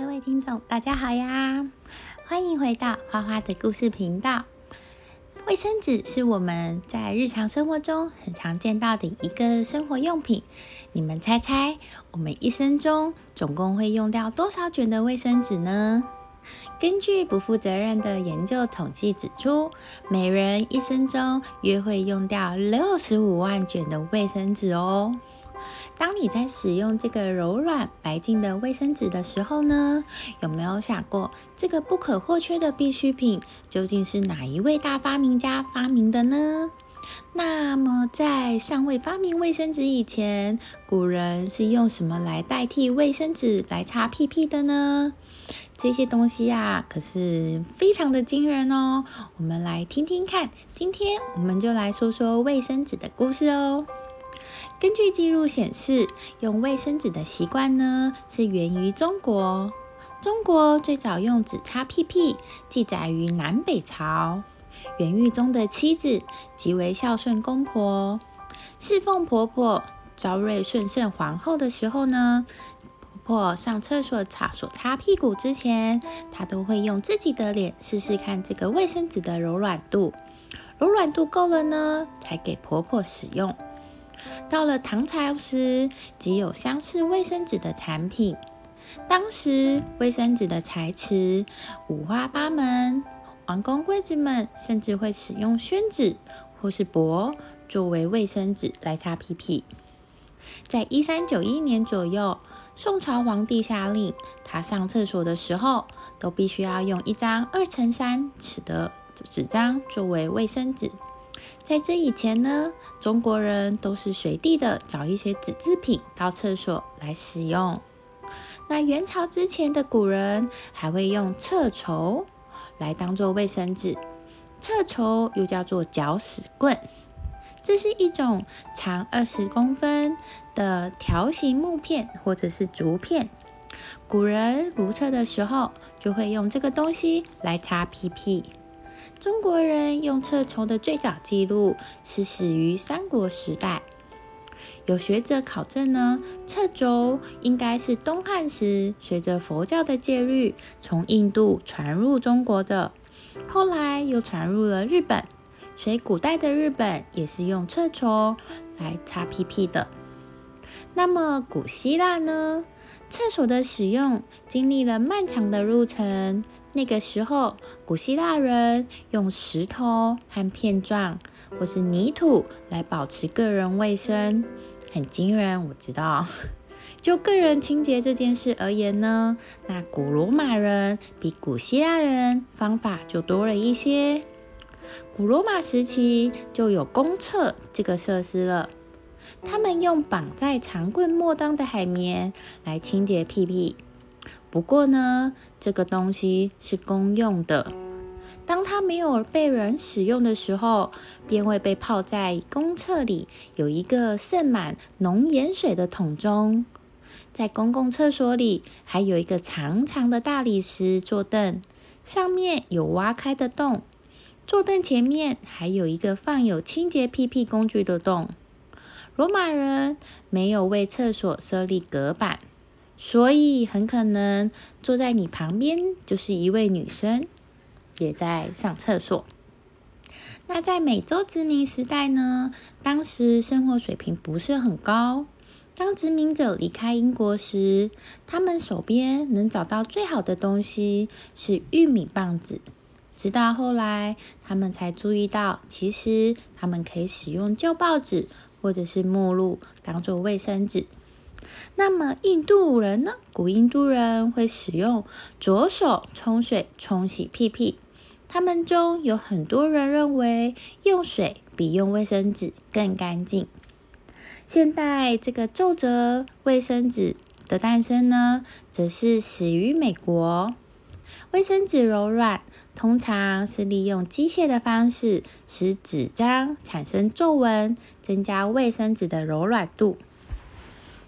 各位听众，大家好呀！欢迎回到花花的故事频道。卫生纸是我们在日常生活中很常见到的一个生活用品。你们猜猜，我们一生中总共会用掉多少卷的卫生纸呢？根据不负责任的研究统计指出，每人一生中约会用掉六十五万卷的卫生纸哦。当你在使用这个柔软白净的卫生纸的时候呢，有没有想过这个不可或缺的必需品究竟是哪一位大发明家发明的呢？那么在尚未发明卫生纸以前，古人是用什么来代替卫生纸来擦屁屁的呢？这些东西呀，可是非常的惊人哦。我们来听听看，今天我们就来说说卫生纸的故事哦。根据记录显示，用卫生纸的习惯呢，是源于中国。中国最早用纸擦屁屁，记载于南北朝。元玉宗的妻子极为孝顺公婆，侍奉婆婆昭瑞顺圣皇后的时候呢，婆婆上厕所擦所擦屁股之前，她都会用自己的脸试试看这个卫生纸的柔软度，柔软度够了呢，才给婆婆使用。到了唐朝时，即有相似卫生纸的产品。当时卫生纸的材质五花八门，王公贵子们甚至会使用宣纸或是帛作为卫生纸来擦屁屁。在一三九一年左右，宋朝皇帝下令，他上厕所的时候都必须要用一张二乘三尺的纸张作为卫生纸。在这以前呢，中国人都是随地的找一些纸制品到厕所来使用。那元朝之前的古人还会用厕筹来当做卫生纸，厕筹又叫做搅屎棍，这是一种长二十公分的条形木片或者是竹片。古人如厕的时候就会用这个东西来擦屁屁。中国人用厕筹的最早记录是始于三国时代。有学者考证呢，厕轴应该是东汉时随着佛教的戒律从印度传入中国的，后来又传入了日本，所以古代的日本也是用厕筹来擦屁屁的。那么古希腊呢？厕所的使用经历了漫长的路程。那个时候，古希腊人用石头和片状或是泥土来保持个人卫生，很惊人。我知道，就个人清洁这件事而言呢，那古罗马人比古希腊人方法就多了一些。古罗马时期就有公厕这个设施了，他们用绑在长棍末端的海绵来清洁屁屁。不过呢，这个东西是公用的。当它没有被人使用的时候，便会被泡在公厕里有一个渗满浓盐水的桶中。在公共厕所里，还有一个长长的大理石坐凳，上面有挖开的洞。坐凳前面还有一个放有清洁屁屁工具的洞。罗马人没有为厕所设立隔板。所以很可能坐在你旁边就是一位女生，也在上厕所。那在美洲殖民时代呢？当时生活水平不是很高。当殖民者离开英国时，他们手边能找到最好的东西是玉米棒子。直到后来，他们才注意到，其实他们可以使用旧报纸或者是目录当做卫生纸。那么印度人呢？古印度人会使用左手冲水冲洗屁屁，他们中有很多人认为用水比用卫生纸更干净。现代这个皱褶卫生纸的诞生呢，则是始于美国。卫生纸柔软，通常是利用机械的方式使纸张产生皱纹，增加卫生纸的柔软度。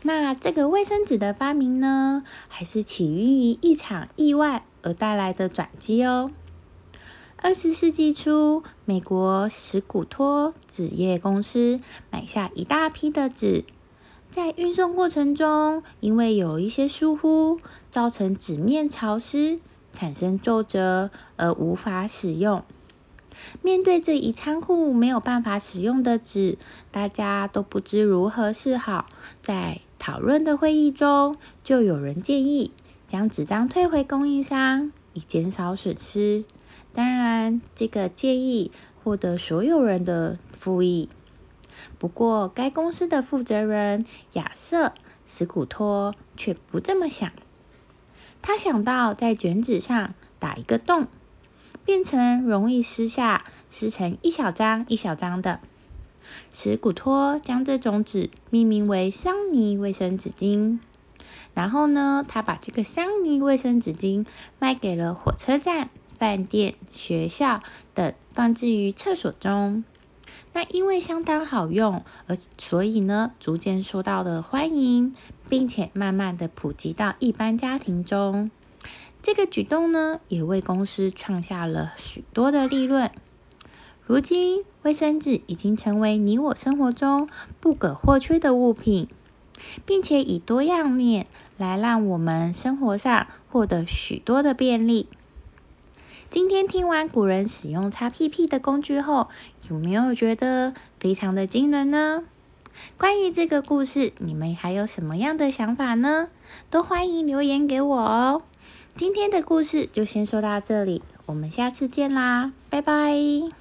那这个卫生纸的发明呢，还是起源于一场意外而带来的转机哦。二十世纪初，美国史古托纸业公司买下一大批的纸，在运送过程中，因为有一些疏忽，造成纸面潮湿，产生皱褶而无法使用。面对这一仓库没有办法使用的纸，大家都不知如何是好。在讨论的会议中，就有人建议将纸张退回供应商，以减少损失。当然，这个建议获得所有人的附议。不过，该公司的负责人亚瑟·史古托却不这么想。他想到在卷纸上打一个洞。变成容易撕下，撕成一小张一小张的。史古托将这种纸命名为香泥卫生纸巾。然后呢，他把这个香泥卫生纸巾卖给了火车站、饭店、学校等，放置于厕所中。那因为相当好用，而所以呢，逐渐受到了欢迎，并且慢慢的普及到一般家庭中。这个举动呢，也为公司创下了许多的利润。如今，卫生纸已经成为你我生活中不可或缺的物品，并且以多样面来让我们生活上获得许多的便利。今天听完古人使用擦屁屁的工具后，有没有觉得非常的惊人呢？关于这个故事，你们还有什么样的想法呢？都欢迎留言给我哦。今天的故事就先说到这里，我们下次见啦，拜拜。